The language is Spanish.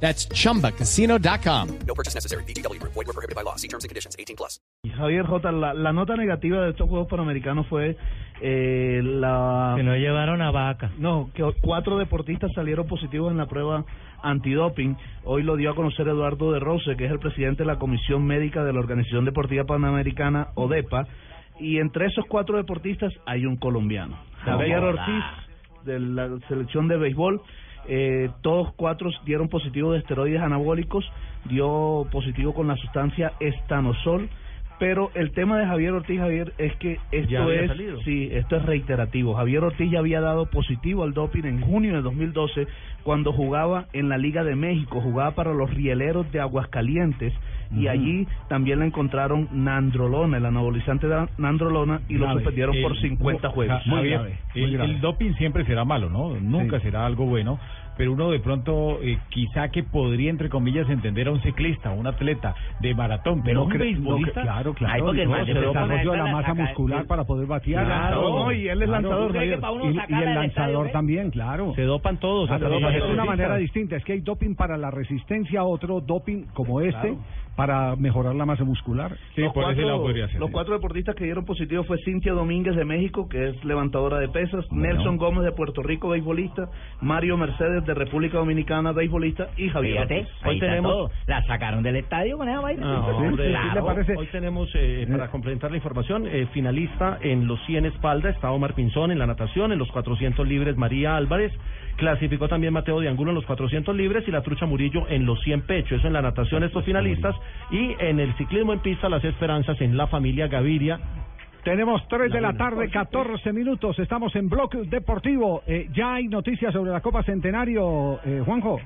That's chumbacasino.com. No purchase necessary. BGW. Void were prohibited by law. See terms and conditions. 18 plus. Javier J, la, la nota negativa de estos Juegos Panamericanos fue eh, la... Que no llevaron a vaca. No, que cuatro deportistas salieron positivos en la prueba antidoping. Hoy lo dio a conocer Eduardo de Rose, que es el presidente de la Comisión Médica de la Organización Deportiva Panamericana, ODEPA, y entre esos cuatro deportistas hay un colombiano. Javier Ortiz, de la selección de béisbol, eh, todos cuatro dieron positivo de esteroides anabólicos, dio positivo con la sustancia estanosol, pero el tema de Javier Ortiz, Javier, es que esto es, sí, esto es reiterativo. Javier Ortiz ya había dado positivo al doping en junio de 2012 cuando jugaba en la Liga de México, jugaba para los Rieleros de Aguascalientes y allí también le encontraron nandrolona, el anabolizante de nandrolona y lo suspendieron por El- 50 juegos. Muy Muy grave, grave, el, muy grave. el doping siempre será malo, ¿no? Nunca será algo bueno. Pero uno de pronto, eh, quizá que podría, entre comillas, entender a un ciclista, a un atleta de maratón, pero No un no beisbolista. cre- claro, claro. Ay, porque no, se se dopa dopa mucho de la la masa saca- muscular para poder batear. Claro, no, y él es lanzador, ¿Tú crees Javier. que para uno Y, y el lanzador estadio, ¿eh? también, claro. Se dopan todos. Claro, es una manera distinta. Es que hay doping para la resistencia, otro doping como este Claro. Para mejorar la masa muscular. Sí, los, por ese cuatro, lado podría ser. los sí. cuatro deportistas que dieron positivo fue Cintia Domínguez de México, que es levantadora de pesas, Nelson Gómez de Puerto Rico, beisbolista, Mario Mercedes de República Dominicana, beisbolista, y Javier Fíjate, Ortiz. ahí está todo. La sacaron del estadio con esa vaina. Sí, sí, ¿qué Claro. Hoy tenemos, eh, para complementar la información, eh, finalista en los 100 espalda, está Omar Pinzón en la natación, en los 400 libres María Álvarez, clasificó también Mateo de Angulo en los 400 libres y la Trucha Murillo en los 100 pecho, eso en la natación estos finalistas, y en el ciclismo en pista las esperanzas en la familia Gaviria, Tenemos 3 de la tarde, 14 minutos. Estamos en Bloque Deportivo. Eh, ya hay noticias sobre la Copa Centenario, eh, Juanjo.